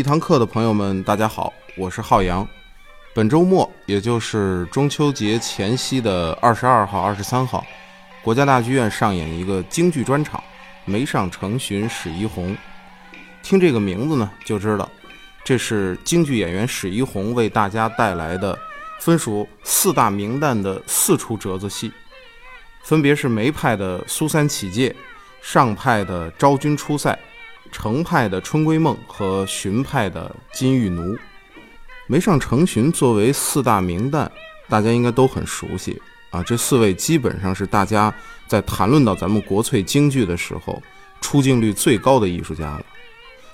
一堂课的朋友们，大家好，我是浩洋。本周末，也就是中秋节前夕的二十二号、二十三号，国家大剧院上演一个京剧专场《梅上成巡史一红》。听这个名字呢，就知道这是京剧演员史一红为大家带来的分属四大名旦的四出折子戏，分别是梅派的苏三起解、上派的昭君出塞。程派的《春闺梦》和荀派的《金玉奴》，梅上成荀作为四大名旦，大家应该都很熟悉啊。这四位基本上是大家在谈论到咱们国粹京剧的时候出镜率最高的艺术家了。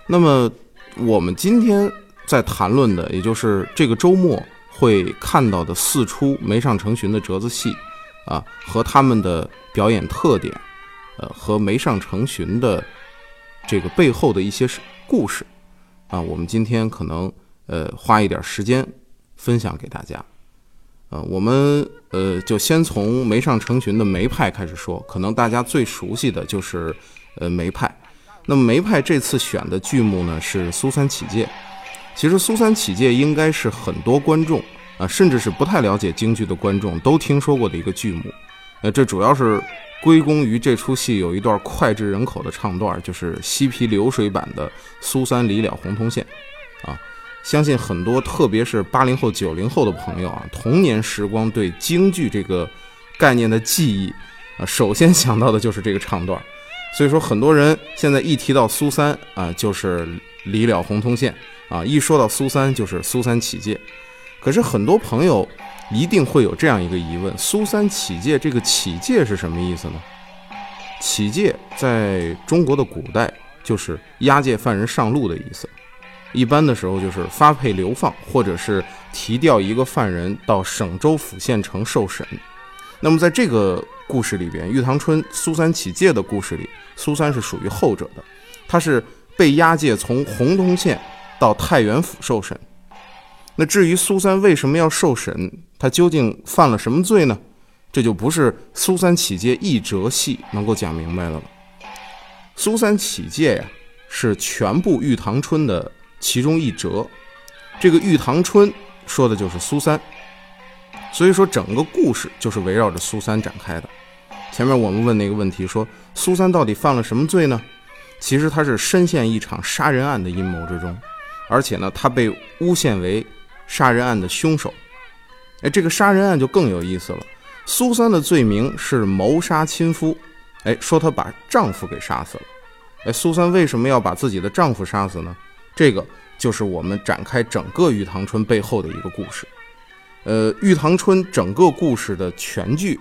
那么我们今天在谈论的，也就是这个周末会看到的四出梅上成荀的折子戏啊，和他们的表演特点，呃，和梅上成荀的。这个背后的一些故事，啊，我们今天可能呃花一点时间分享给大家，呃，我们呃就先从梅上成群的梅派开始说，可能大家最熟悉的就是呃梅派。那么梅派这次选的剧目呢是苏三起解，其实苏三起解应该是很多观众啊，甚至是不太了解京剧的观众都听说过的一个剧目，呃，这主要是。归功于这出戏有一段脍炙人口的唱段，就是西皮流水版的《苏三离了洪洞县》啊！相信很多，特别是八零后、九零后的朋友啊，童年时光对京剧这个概念的记忆啊，首先想到的就是这个唱段。所以说，很多人现在一提到苏三啊，就是离了洪洞县啊；一说到苏三，就是苏三起解。可是很多朋友。一定会有这样一个疑问：苏三起解这个起解是什么意思呢？起解在中国的古代就是押解犯人上路的意思，一般的时候就是发配流放，或者是提调一个犯人到省州府县城受审。那么在这个故事里边，《玉堂春》苏三起解的故事里，苏三是属于后者的，他是被押解从洪洞县到太原府受审。那至于苏三为什么要受审，他究竟犯了什么罪呢？这就不是苏三起解一折戏能够讲明白的了。苏三起解呀，是全部《玉堂春》的其中一折。这个《玉堂春》说的就是苏三，所以说整个故事就是围绕着苏三展开的。前面我们问那个问题，说苏三到底犯了什么罪呢？其实他是深陷一场杀人案的阴谋之中，而且呢，他被诬陷为。杀人案的凶手，哎，这个杀人案就更有意思了。苏三的罪名是谋杀亲夫，哎，说她把丈夫给杀死了。哎，苏三为什么要把自己的丈夫杀死呢？这个就是我们展开整个《玉堂春》背后的一个故事。呃，《玉堂春》整个故事的全剧，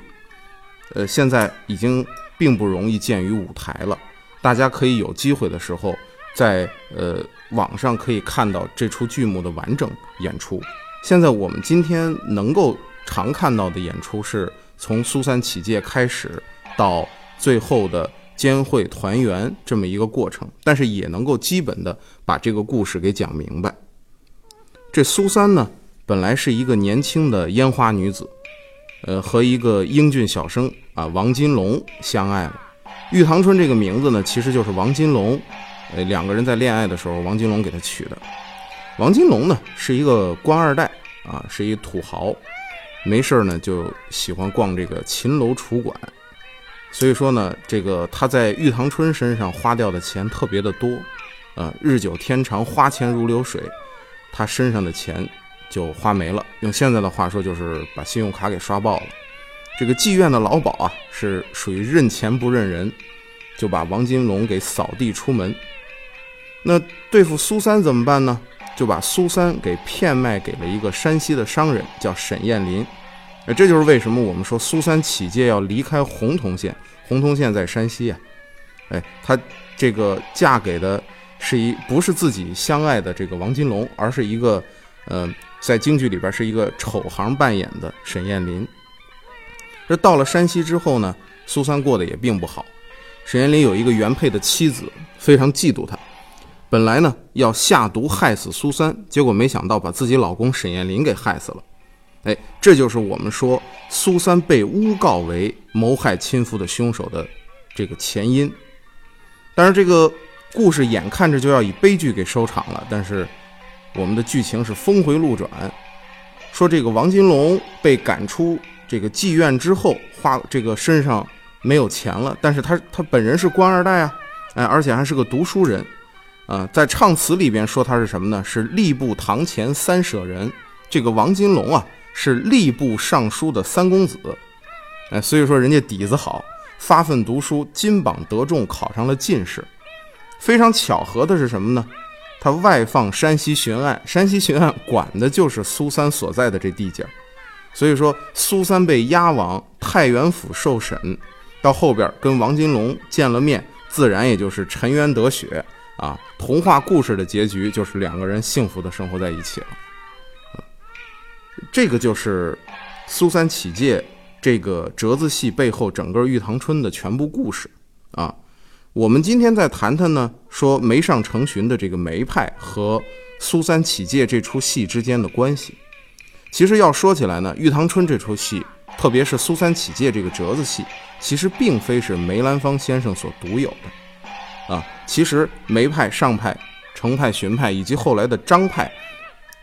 呃，现在已经并不容易见于舞台了。大家可以有机会的时候。在呃网上可以看到这出剧目的完整演出。现在我们今天能够常看到的演出，是从苏三起解开始到最后的监会团圆这么一个过程，但是也能够基本的把这个故事给讲明白。这苏三呢，本来是一个年轻的烟花女子，呃，和一个英俊小生啊王金龙相爱了。玉堂春这个名字呢，其实就是王金龙。呃，两个人在恋爱的时候，王金龙给他取的。王金龙呢是一个官二代啊，是一土豪，没事呢就喜欢逛这个秦楼楚馆。所以说呢，这个他在玉堂春身上花掉的钱特别的多，啊，日久天长，花钱如流水，他身上的钱就花没了。用现在的话说，就是把信用卡给刷爆了。这个妓院的老鸨啊，是属于认钱不认人，就把王金龙给扫地出门。那对付苏三怎么办呢？就把苏三给骗卖给了一个山西的商人，叫沈艳林。哎，这就是为什么我们说苏三起解要离开洪洞县。洪洞县在山西啊。哎，他这个嫁给的是一不是自己相爱的这个王金龙，而是一个呃，在京剧里边是一个丑行扮演的沈艳林。这到了山西之后呢，苏三过得也并不好。沈艳林有一个原配的妻子，非常嫉妒他。本来呢要下毒害死苏三，结果没想到把自己老公沈艳林给害死了。哎，这就是我们说苏三被诬告为谋害亲夫的凶手的这个前因。但是这个故事眼看着就要以悲剧给收场了，但是我们的剧情是峰回路转，说这个王金龙被赶出这个妓院之后，花这个身上没有钱了，但是他他本人是官二代啊，哎，而且还是个读书人，啊，在唱词里边说他是什么呢？是吏部堂前三舍人，这个王金龙啊是吏部尚书的三公子，哎，所以说人家底子好，发奋读书，金榜得中，考上了进士。非常巧合的是什么呢？他外放山西巡按，山西巡按管的就是苏三所在的这地界儿，所以说苏三被押往太原府受审，到后边跟王金龙见了面，自然也就是沉冤得雪啊。童话故事的结局就是两个人幸福的生活在一起了。这个就是苏三起解这个折子戏背后整个玉堂春的全部故事啊。我们今天再谈谈呢，说梅上成群的这个梅派和苏三起解这出戏之间的关系。其实要说起来呢，《玉堂春》这出戏，特别是苏三起解这个折子戏，其实并非是梅兰芳先生所独有的啊。其实梅派、上派、程派、荀派以及后来的张派，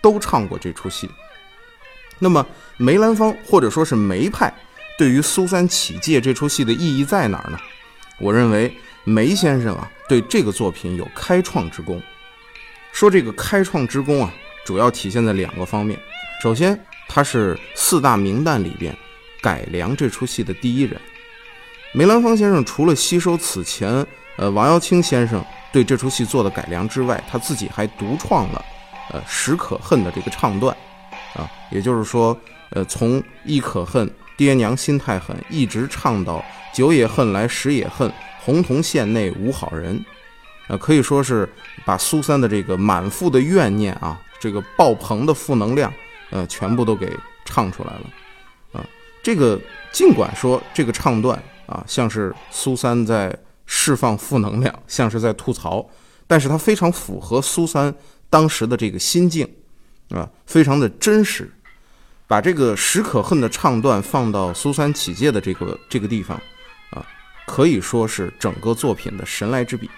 都唱过这出戏。那么梅兰芳或者说是梅派，对于苏三起解这出戏的意义在哪儿呢？我认为。梅先生啊，对这个作品有开创之功。说这个开创之功啊，主要体现在两个方面。首先，他是四大名旦里边改良这出戏的第一人。梅兰芳先生除了吸收此前呃王瑶卿先生对这出戏做的改良之外，他自己还独创了呃《史可恨》的这个唱段啊，也就是说，呃从“亦可恨，爹娘心太狠”一直唱到“酒也恨来，食也恨”。洪洞县内无好人，啊，可以说是把苏三的这个满腹的怨念啊，这个爆棚的负能量，呃，全部都给唱出来了，啊，这个尽管说这个唱段啊，像是苏三在释放负能量，像是在吐槽，但是它非常符合苏三当时的这个心境，啊，非常的真实，把这个史可恨的唱段放到苏三起解的这个这个地方。啊可以说是整个作品的神来之笔。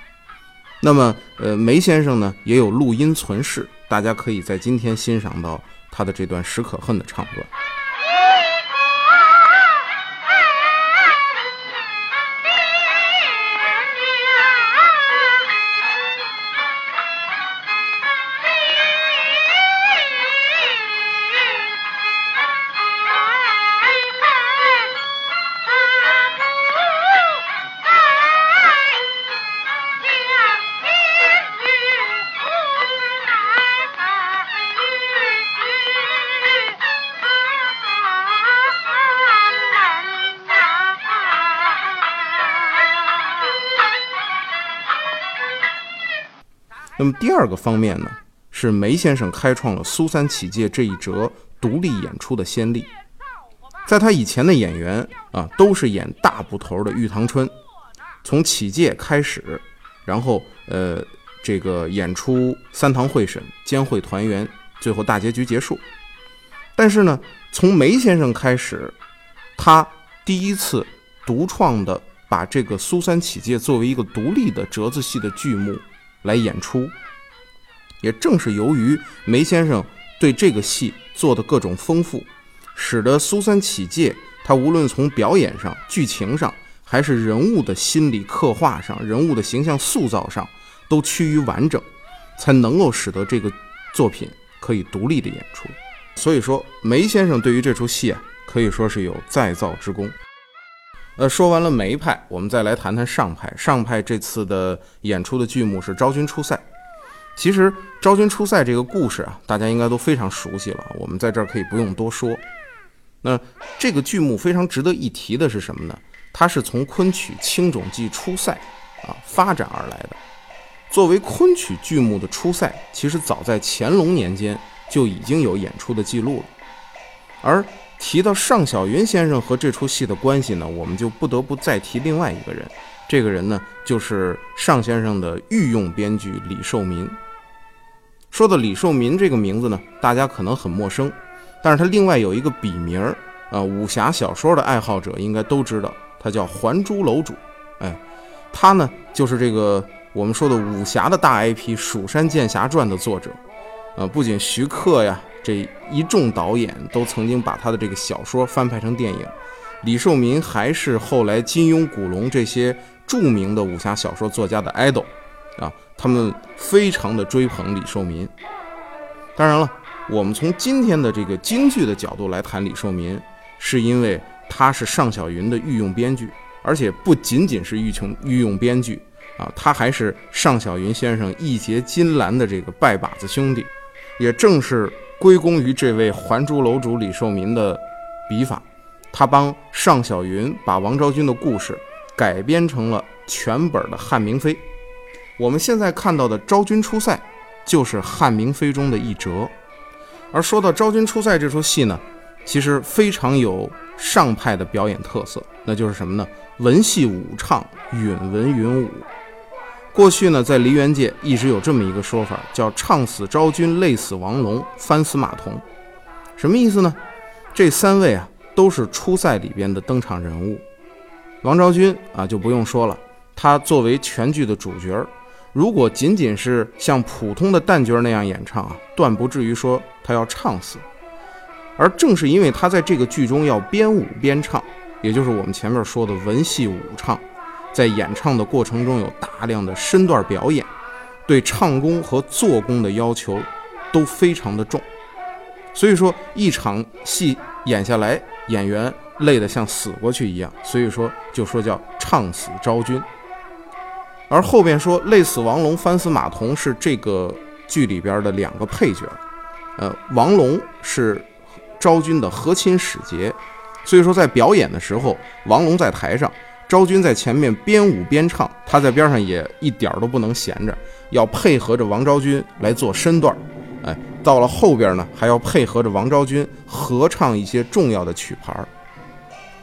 那么，呃，梅先生呢也有录音存世，大家可以在今天欣赏到他的这段《史可恨》的唱段。那么第二个方面呢，是梅先生开创了苏三起解这一折独立演出的先例。在他以前的演员啊，都是演大部头的玉堂春，从起解开始，然后呃这个演出三堂会审、监会团圆，最后大结局结束。但是呢，从梅先生开始，他第一次独创的把这个苏三起解作为一个独立的折子戏的剧目。来演出，也正是由于梅先生对这个戏做的各种丰富，使得苏三起解他无论从表演上、剧情上，还是人物的心理刻画上、人物的形象塑造上，都趋于完整，才能够使得这个作品可以独立的演出。所以说，梅先生对于这出戏啊，可以说是有再造之功。呃，说完了梅派，我们再来谈谈上派。上派这次的演出的剧目是《昭君出塞》。其实《昭君出塞》这个故事啊，大家应该都非常熟悉了，我们在这儿可以不用多说。那这个剧目非常值得一提的是什么呢？它是从昆曲《青冢记出塞》啊发展而来的。作为昆曲剧目的出塞，其实早在乾隆年间就已经有演出的记录了，而。提到尚小云先生和这出戏的关系呢，我们就不得不再提另外一个人。这个人呢，就是尚先生的御用编剧李寿民。说到李寿民这个名字呢，大家可能很陌生，但是他另外有一个笔名儿啊，武侠小说的爱好者应该都知道，他叫还珠楼主。哎，他呢就是这个我们说的武侠的大 IP《蜀山剑侠传》的作者，呃，不仅徐克呀，这一众导演都曾经把他的这个小说翻拍成电影，李寿民还是后来金庸、古龙这些著名的武侠小说作家的 idol，啊，他们非常的追捧李寿民。当然了，我们从今天的这个京剧的角度来谈李寿民，是因为他是尚小云的御用编剧，而且不仅仅是御琼御用编剧。啊，他还是尚小云先生义结金兰的这个拜把子兄弟，也正是归功于这位还珠楼主李寿民的笔法，他帮尚小云把王昭君的故事改编成了全本的《汉明妃》。我们现在看到的《昭君出塞》就是《汉明妃》中的一折。而说到《昭君出塞》这出戏呢，其实非常有上派的表演特色，那就是什么呢？文戏武唱，允文允武。过去呢，在梨园界一直有这么一个说法，叫“唱死昭君，累死王龙，翻死马童”。什么意思呢？这三位啊，都是初赛里边的登场人物。王昭君啊，就不用说了，她作为全剧的主角，如果仅仅是像普通的旦角那样演唱啊，断不至于说她要唱死。而正是因为她在这个剧中要边舞边唱，也就是我们前面说的文戏武唱。在演唱的过程中有大量的身段表演，对唱功和做工的要求都非常的重，所以说一场戏演下来，演员累得像死过去一样，所以说就说叫唱死昭君。而后边说累死王龙，翻死马童是这个剧里边的两个配角，呃，王龙是昭君的和亲使节，所以说在表演的时候，王龙在台上。昭君在前面边舞边唱，他在边上也一点儿都不能闲着，要配合着王昭君来做身段儿。哎，到了后边呢，还要配合着王昭君合唱一些重要的曲牌儿。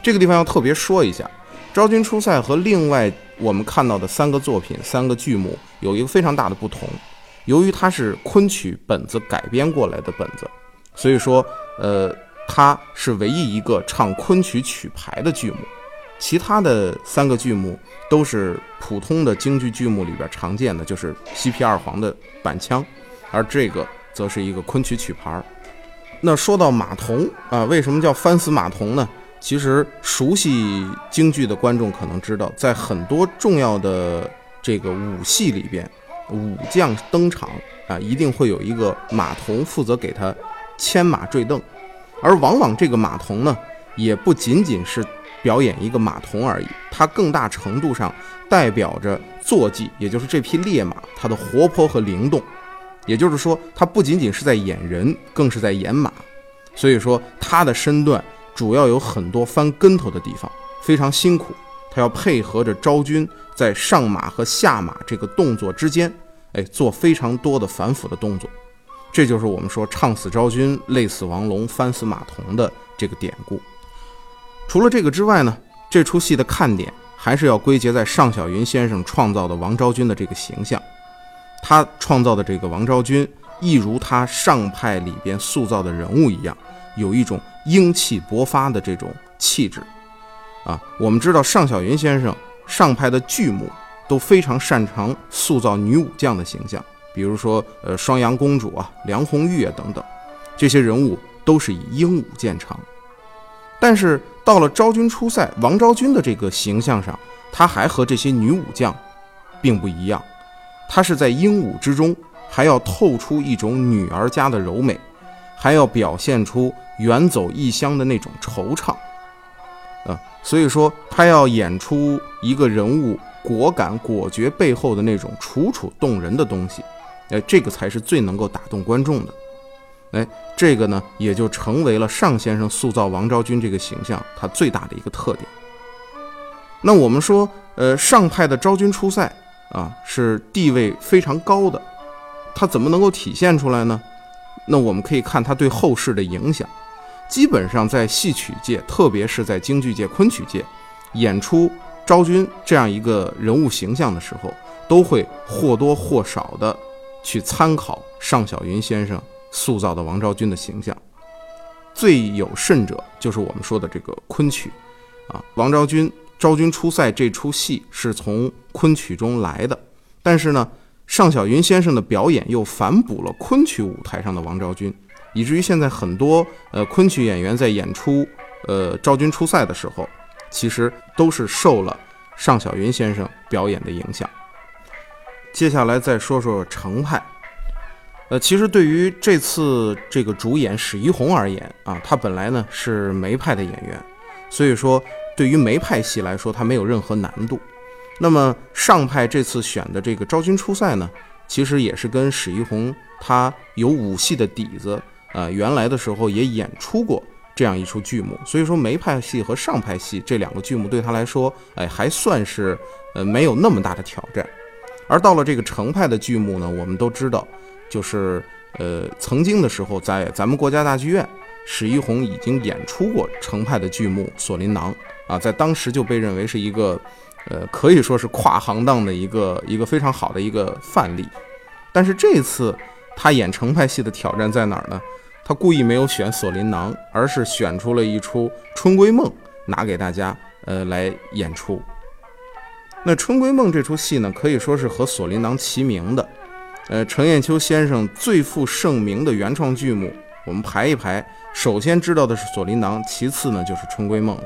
这个地方要特别说一下，《昭君出塞》和另外我们看到的三个作品、三个剧目有一个非常大的不同，由于它是昆曲本子改编过来的本子，所以说，呃，它是唯一一个唱昆曲曲牌的剧目。其他的三个剧目都是普通的京剧剧目里边常见的，就是西皮二黄的板腔，而这个则是一个昆曲曲牌。那说到马童啊，为什么叫翻死马童呢？其实熟悉京剧的观众可能知道，在很多重要的这个武戏里边，武将登场啊，一定会有一个马童负责给他牵马坠镫，而往往这个马童呢，也不仅仅是。表演一个马童而已，它更大程度上代表着坐骑，也就是这匹烈马它的活泼和灵动。也就是说，它不仅仅是在演人，更是在演马。所以说，它的身段主要有很多翻跟头的地方，非常辛苦。它要配合着昭君在上马和下马这个动作之间，哎，做非常多的反腐的动作。这就是我们说唱死昭君，累死王龙，翻死马童的这个典故。除了这个之外呢，这出戏的看点还是要归结在尚小云先生创造的王昭君的这个形象。他创造的这个王昭君，一如他上派里边塑造的人物一样，有一种英气勃发的这种气质。啊，我们知道尚小云先生上派的剧目都非常擅长塑造女武将的形象，比如说呃双阳公主啊、梁红玉啊等等，这些人物都是以英武见长。但是到了昭君出塞，王昭君的这个形象上，她还和这些女武将并不一样。她是在英武之中，还要透出一种女儿家的柔美，还要表现出远走异乡的那种惆怅。啊，所以说她要演出一个人物果敢果决背后的那种楚楚动人的东西，哎，这个才是最能够打动观众的。哎，这个呢，也就成为了尚先生塑造王昭君这个形象他最大的一个特点。那我们说，呃，上派的昭君出塞啊，是地位非常高的，他怎么能够体现出来呢？那我们可以看他对后世的影响。基本上在戏曲界，特别是在京剧界、昆曲界，演出昭君这样一个人物形象的时候，都会或多或少的去参考尚小云先生。塑造的王昭君的形象，最有甚者就是我们说的这个昆曲，啊，王昭君昭君出塞这出戏是从昆曲中来的，但是呢，尚小云先生的表演又反哺了昆曲舞台上的王昭君，以至于现在很多呃昆曲演员在演出呃昭君出塞的时候，其实都是受了尚小云先生表演的影响。接下来再说说程派。呃，其实对于这次这个主演史一红而言啊，他本来呢是梅派的演员，所以说对于梅派戏来说，他没有任何难度。那么上派这次选的这个昭君出塞呢，其实也是跟史一红他有武戏的底子，呃，原来的时候也演出过这样一出剧目，所以说梅派戏和上派戏这两个剧目对他来说，哎，还算是呃没有那么大的挑战。而到了这个程派的剧目呢，我们都知道。就是呃，曾经的时候，在咱们国家大剧院，史一红已经演出过程派的剧目《锁麟囊》啊，在当时就被认为是一个呃，可以说是跨行当的一个一个非常好的一个范例。但是这次他演程派戏的挑战在哪儿呢？他故意没有选《锁麟囊》，而是选出了一出《春闺梦》拿给大家呃来演出。那《春闺梦》这出戏呢，可以说是和《锁麟囊》齐名的。呃，程砚秋先生最负盛名的原创剧目，我们排一排，首先知道的是《锁麟囊》，其次呢就是《春闺梦》了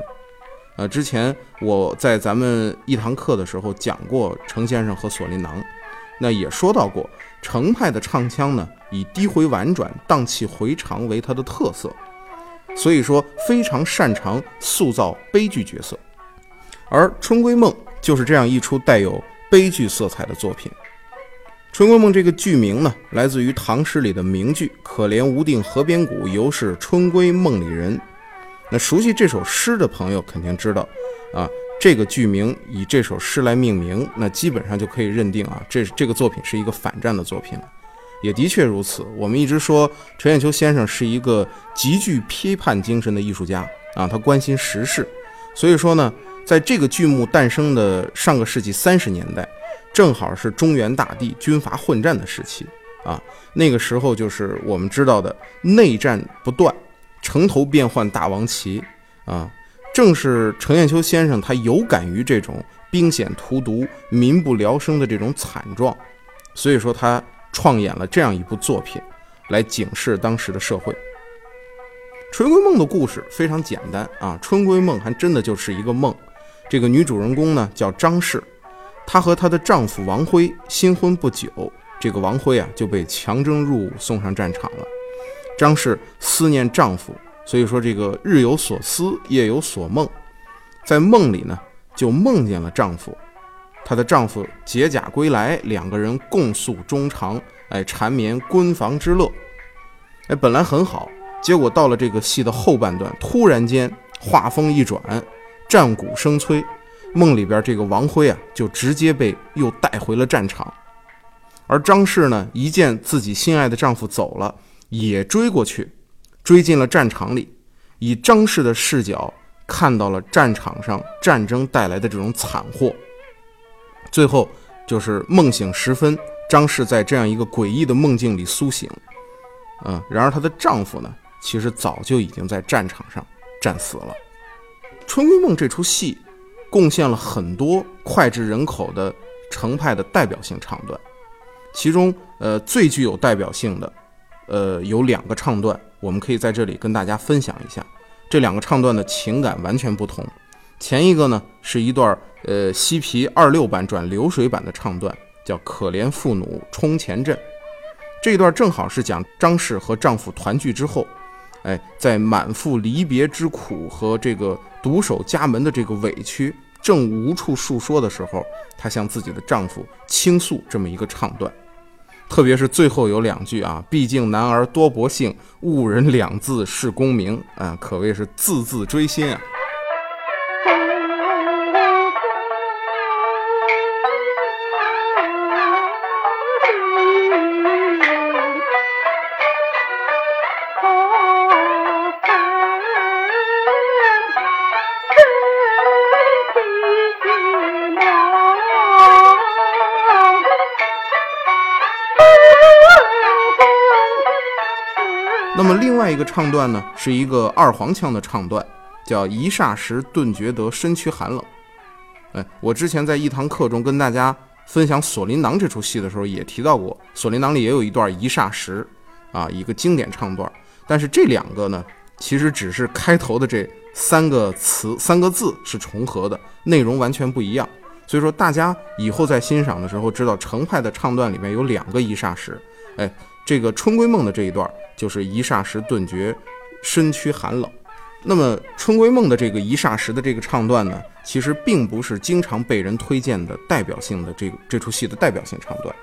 呃，之前我在咱们一堂课的时候讲过程先生和《锁麟囊》，那也说到过程派的唱腔呢，以低回婉转、荡气回肠为他的特色，所以说非常擅长塑造悲剧角色，而《春闺梦》就是这样一出带有悲剧色彩的作品。《春闺梦》这个剧名呢，来自于唐诗里的名句“可怜无定河边骨，犹是春闺梦里人”。那熟悉这首诗的朋友肯定知道，啊，这个剧名以这首诗来命名，那基本上就可以认定啊，这这个作品是一个反战的作品。也的确如此，我们一直说陈砚秋先生是一个极具批判精神的艺术家啊，他关心时事，所以说呢，在这个剧目诞生的上个世纪三十年代。正好是中原大地军阀混战的时期啊，那个时候就是我们知道的内战不断，城头变换大王旗啊。正是程砚秋先生他有感于这种兵险荼毒、民不聊生的这种惨状，所以说他创演了这样一部作品，来警示当时的社会。《春闺梦》的故事非常简单啊，《春闺梦》还真的就是一个梦。这个女主人公呢叫张氏。她和她的丈夫王辉新婚不久，这个王辉啊就被强征入伍送上战场了。张氏思念丈夫，所以说这个日有所思，夜有所梦，在梦里呢就梦见了丈夫。她的丈夫解甲归来，两个人共诉衷肠，哎，缠绵闺房之乐。哎，本来很好，结果到了这个戏的后半段，突然间画风一转，战鼓声催。梦里边这个王辉啊，就直接被又带回了战场，而张氏呢，一见自己心爱的丈夫走了，也追过去，追进了战场里，以张氏的视角看到了战场上战争带来的这种惨祸。最后就是梦醒时分，张氏在这样一个诡异的梦境里苏醒，嗯，然而她的丈夫呢，其实早就已经在战场上战死了。《春闺梦》这出戏。贡献了很多脍炙人口的程派的代表性唱段，其中呃最具有代表性的，呃有两个唱段，我们可以在这里跟大家分享一下。这两个唱段的情感完全不同。前一个呢是一段呃西皮二六版转流水版的唱段，叫《可怜妇奴冲前阵》。这段正好是讲张氏和丈夫团聚之后，哎，在满腹离别之苦和这个。独守家门的这个委屈，正无处诉说的时候，她向自己的丈夫倾诉这么一个唱段，特别是最后有两句啊，毕竟男儿多薄幸，误人两字是功名啊，可谓是字字锥心啊。外一个唱段呢，是一个二黄腔的唱段，叫“一霎时顿觉得身躯寒冷”。哎，我之前在一堂课中跟大家分享《锁麟囊》这出戏的时候，也提到过，《锁麟囊》里也有一段一霎时，啊，一个经典唱段。但是这两个呢，其实只是开头的这三个词、三个字是重合的，内容完全不一样。所以说，大家以后在欣赏的时候，知道程派的唱段里面有两个一霎时。哎，这个春闺梦的这一段就是一霎时顿觉身躯寒冷。那么春闺梦的这个一霎时的这个唱段呢，其实并不是经常被人推荐的代表性的这个这出戏的代表性唱段。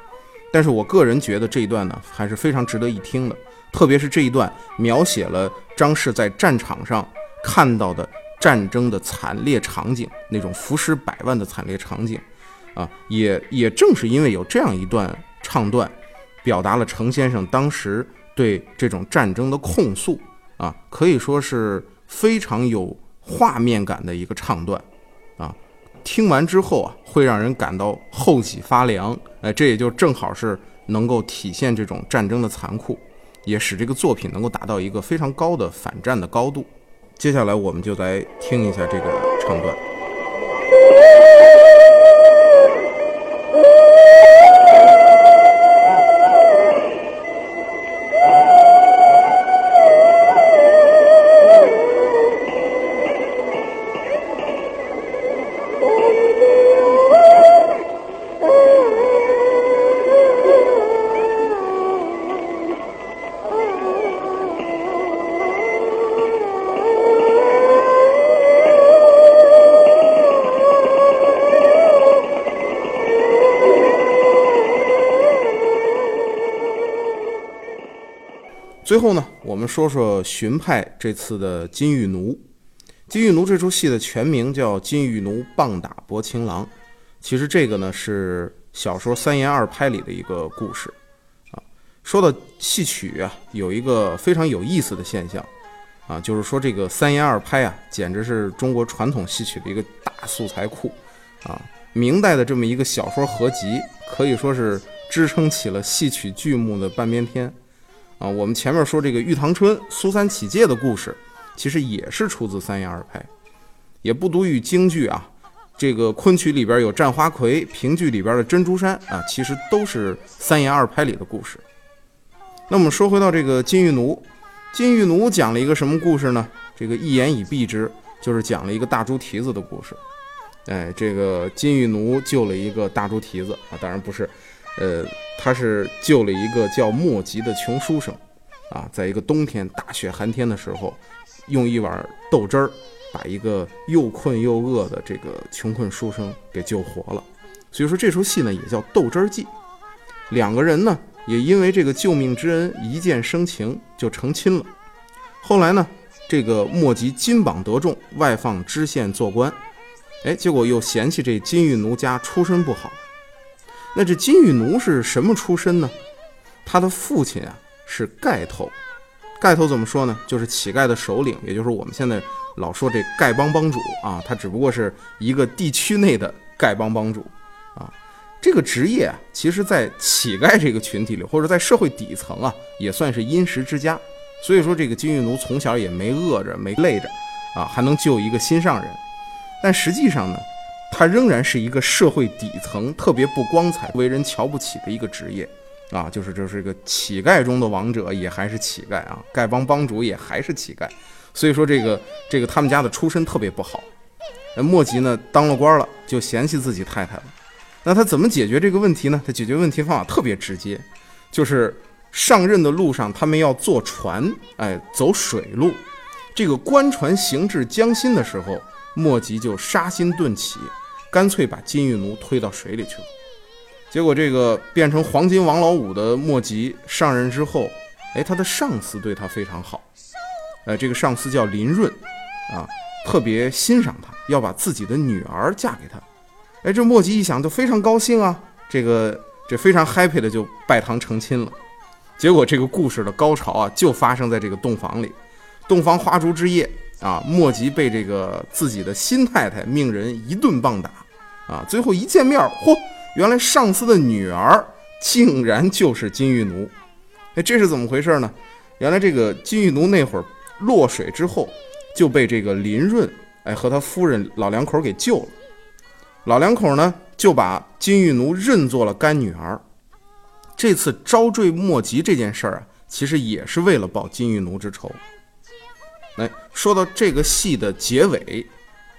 但是我个人觉得这一段呢，还是非常值得一听的。特别是这一段描写了张氏在战场上看到的战争的惨烈场景，那种浮尸百万的惨烈场景，啊，也也正是因为有这样一段唱段。表达了程先生当时对这种战争的控诉啊，可以说是非常有画面感的一个唱段啊。听完之后啊，会让人感到后脊发凉。哎，这也就正好是能够体现这种战争的残酷，也使这个作品能够达到一个非常高的反战的高度。接下来我们就来听一下这个唱段。后呢，我们说说荀派这次的《金玉奴》。《金玉奴》这出戏的全名叫《金玉奴棒打薄情郎》，其实这个呢是小说三言二拍里的一个故事啊。说到戏曲啊，有一个非常有意思的现象啊，就是说这个三言二拍啊，简直是中国传统戏曲的一个大素材库啊。明代的这么一个小说合集，可以说是支撑起了戏曲剧目的半边天。啊，我们前面说这个玉堂春、苏三起解的故事，其实也是出自三言二拍，也不独于京剧啊。这个昆曲里边有战花魁，评剧里边的珍珠山啊，其实都是三言二拍里的故事。那我们说回到这个金玉奴，金玉奴讲了一个什么故事呢？这个一言以蔽之，就是讲了一个大猪蹄子的故事。哎，这个金玉奴救了一个大猪蹄子啊，当然不是。呃，他是救了一个叫莫吉的穷书生，啊，在一个冬天大雪寒天的时候，用一碗豆汁儿把一个又困又饿的这个穷困书生给救活了。所以说这出戏呢也叫《豆汁儿记》，两个人呢也因为这个救命之恩一见生情就成亲了。后来呢，这个莫吉金榜得中，外放知县做官，哎，结果又嫌弃这金玉奴家出身不好。那这金玉奴是什么出身呢？他的父亲啊是丐头，丐头怎么说呢？就是乞丐的首领，也就是我们现在老说这丐帮帮主啊。他只不过是一个地区内的丐帮帮主啊。这个职业啊，其实在乞丐这个群体里，或者在社会底层啊，也算是殷实之家。所以说，这个金玉奴从小也没饿着，没累着啊，还能救一个心上人。但实际上呢？他仍然是一个社会底层，特别不光彩、为人瞧不起的一个职业，啊，就是这是一个乞丐中的王者，也还是乞丐啊，丐帮帮主也还是乞丐，所以说这个这个他们家的出身特别不好。那莫吉呢，当了官了，就嫌弃自己太太了。那他怎么解决这个问题呢？他解决问题方法特别直接，就是上任的路上，他们要坐船，哎，走水路。这个官船行至江心的时候，莫吉就杀心顿起。干脆把金玉奴推到水里去了，结果这个变成黄金王老五的莫吉上任之后，哎，他的上司对他非常好，呃，这个上司叫林润，啊，特别欣赏他，要把自己的女儿嫁给他，哎，这莫吉一想就非常高兴啊，这个这非常 happy 的就拜堂成亲了。结果这个故事的高潮啊，就发生在这个洞房里，洞房花烛之夜啊，莫吉被这个自己的新太太命人一顿棒打。啊！最后一见面，嚯，原来上司的女儿竟然就是金玉奴。哎，这是怎么回事呢？原来这个金玉奴那会儿落水之后，就被这个林润哎和他夫人老两口给救了。老两口呢，就把金玉奴认作了干女儿。这次招赘莫及这件事儿啊，其实也是为了报金玉奴之仇。来说到这个戏的结尾，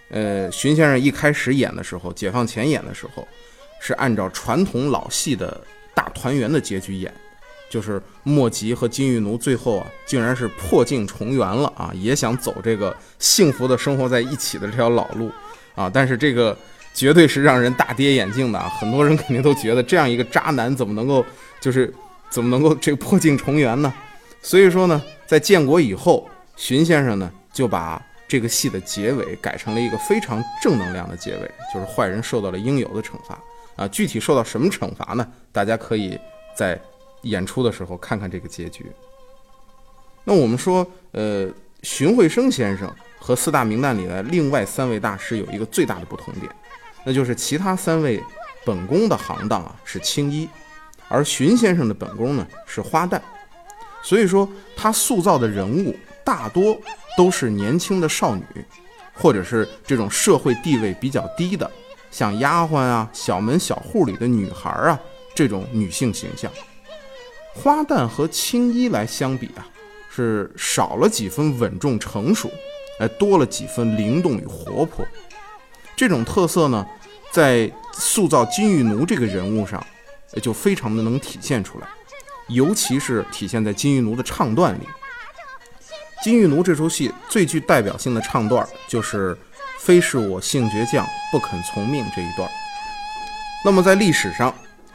呃，荀先生一开始演的时候，解放前演的时候，是按照传统老戏的大团圆的结局演，就是莫吉和金玉奴最后啊，竟然是破镜重圆了啊，也想走这个幸福的生活在一起的这条老路啊，但是这个绝对是让人大跌眼镜的啊，很多人肯定都觉得这样一个渣男怎么能够就是怎么能够这个破镜重圆呢？所以说呢，在建国以后。荀先生呢，就把这个戏的结尾改成了一个非常正能量的结尾，就是坏人受到了应有的惩罚啊。具体受到什么惩罚呢？大家可以在演出的时候看看这个结局。那我们说，呃，荀慧生先生和四大名旦里的另外三位大师有一个最大的不同点，那就是其他三位本宫的行当啊是青衣，而荀先生的本宫呢是花旦，所以说他塑造的人物。大多都是年轻的少女，或者是这种社会地位比较低的，像丫鬟啊、小门小户里的女孩啊这种女性形象。花旦和青衣来相比啊，是少了几分稳重成熟，哎，多了几分灵动与活泼。这种特色呢，在塑造金玉奴这个人物上，就非常的能体现出来，尤其是体现在金玉奴的唱段里。《金玉奴》这出戏最具代表性的唱段就是“非是我性倔强，不肯从命”这一段。那么在历史上，《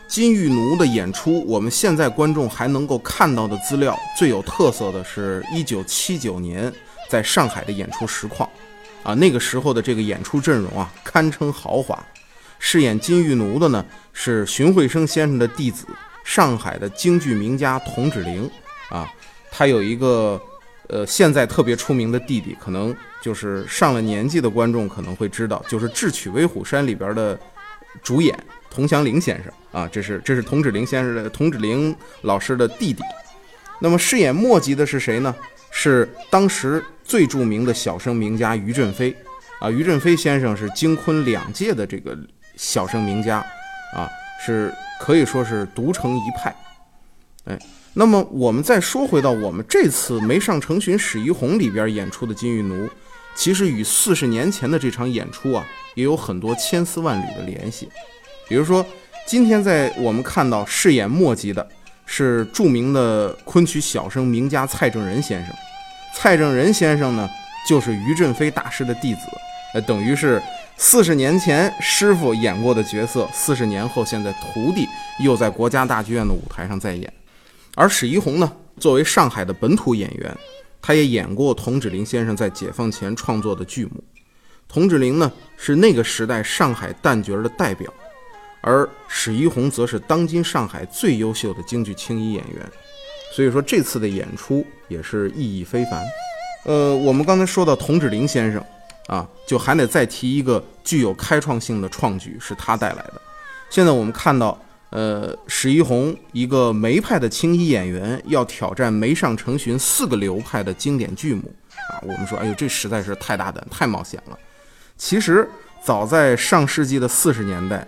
金玉奴》的演出，我们现在观众还能够看到的资料最有特色的是一九七九年在上海的演出实况。啊，那个时候的这个演出阵容啊，堪称豪华。饰演金玉奴的呢是荀慧生先生的弟子，上海的京剧名家童芷苓。啊，他有一个。呃，现在特别出名的弟弟，可能就是上了年纪的观众可能会知道，就是《智取威虎山》里边的主演佟祥林先生啊，这是这是童志林先生的童芷苓老师的弟弟。那么饰演莫吉的是谁呢？是当时最著名的小生名家于振飞啊，于振飞先生是京昆两届的这个小生名家啊，是可以说是独成一派，哎。那么我们再说回到我们这次《梅上成巡史一红》里边演出的金玉奴，其实与四十年前的这场演出啊，也有很多千丝万缕的联系。比如说，今天在我们看到饰演墨迹的是著名的昆曲小生名家蔡正仁先生。蔡正仁先生呢，就是于振飞大师的弟子，呃，等于是四十年前师傅演过的角色，四十年后现在徒弟又在国家大剧院的舞台上再演。而史一红呢，作为上海的本土演员，他也演过童芷苓先生在解放前创作的剧目。童芷苓呢，是那个时代上海旦角的代表，而史一红则是当今上海最优秀的京剧青衣演员。所以说，这次的演出也是意义非凡。呃，我们刚才说到童芷苓先生啊，就还得再提一个具有开创性的创举，是他带来的。现在我们看到。呃，史一红一个梅派的青衣演员要挑战梅上成巡四个流派的经典剧目啊！我们说，哎呦，这实在是太大胆、太冒险了。其实，早在上世纪的四十年代，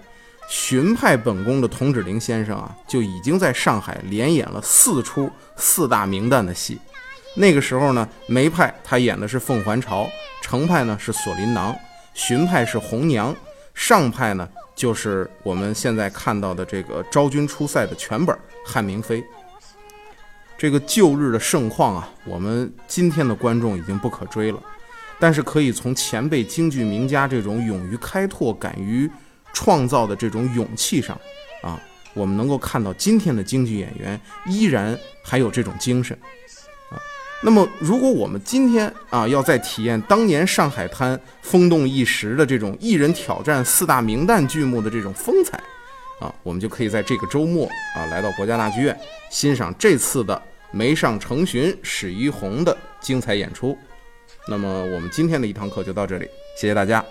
荀派本宫的童芷苓先生啊，就已经在上海连演了四出四大名旦的戏。那个时候呢，梅派他演的是凤还巢，程派呢是锁麟囊，荀派是红娘，上派呢。就是我们现在看到的这个昭君出塞的全本《汉明妃》，这个旧日的盛况啊，我们今天的观众已经不可追了。但是可以从前辈京剧名家这种勇于开拓、敢于创造的这种勇气上，啊，我们能够看到今天的京剧演员依然还有这种精神。啊那么，如果我们今天啊要再体验当年上海滩风动一时的这种一人挑战四大名旦剧目的这种风采，啊，我们就可以在这个周末啊来到国家大剧院欣赏这次的梅上成巡史一红的精彩演出。那么，我们今天的一堂课就到这里，谢谢大家。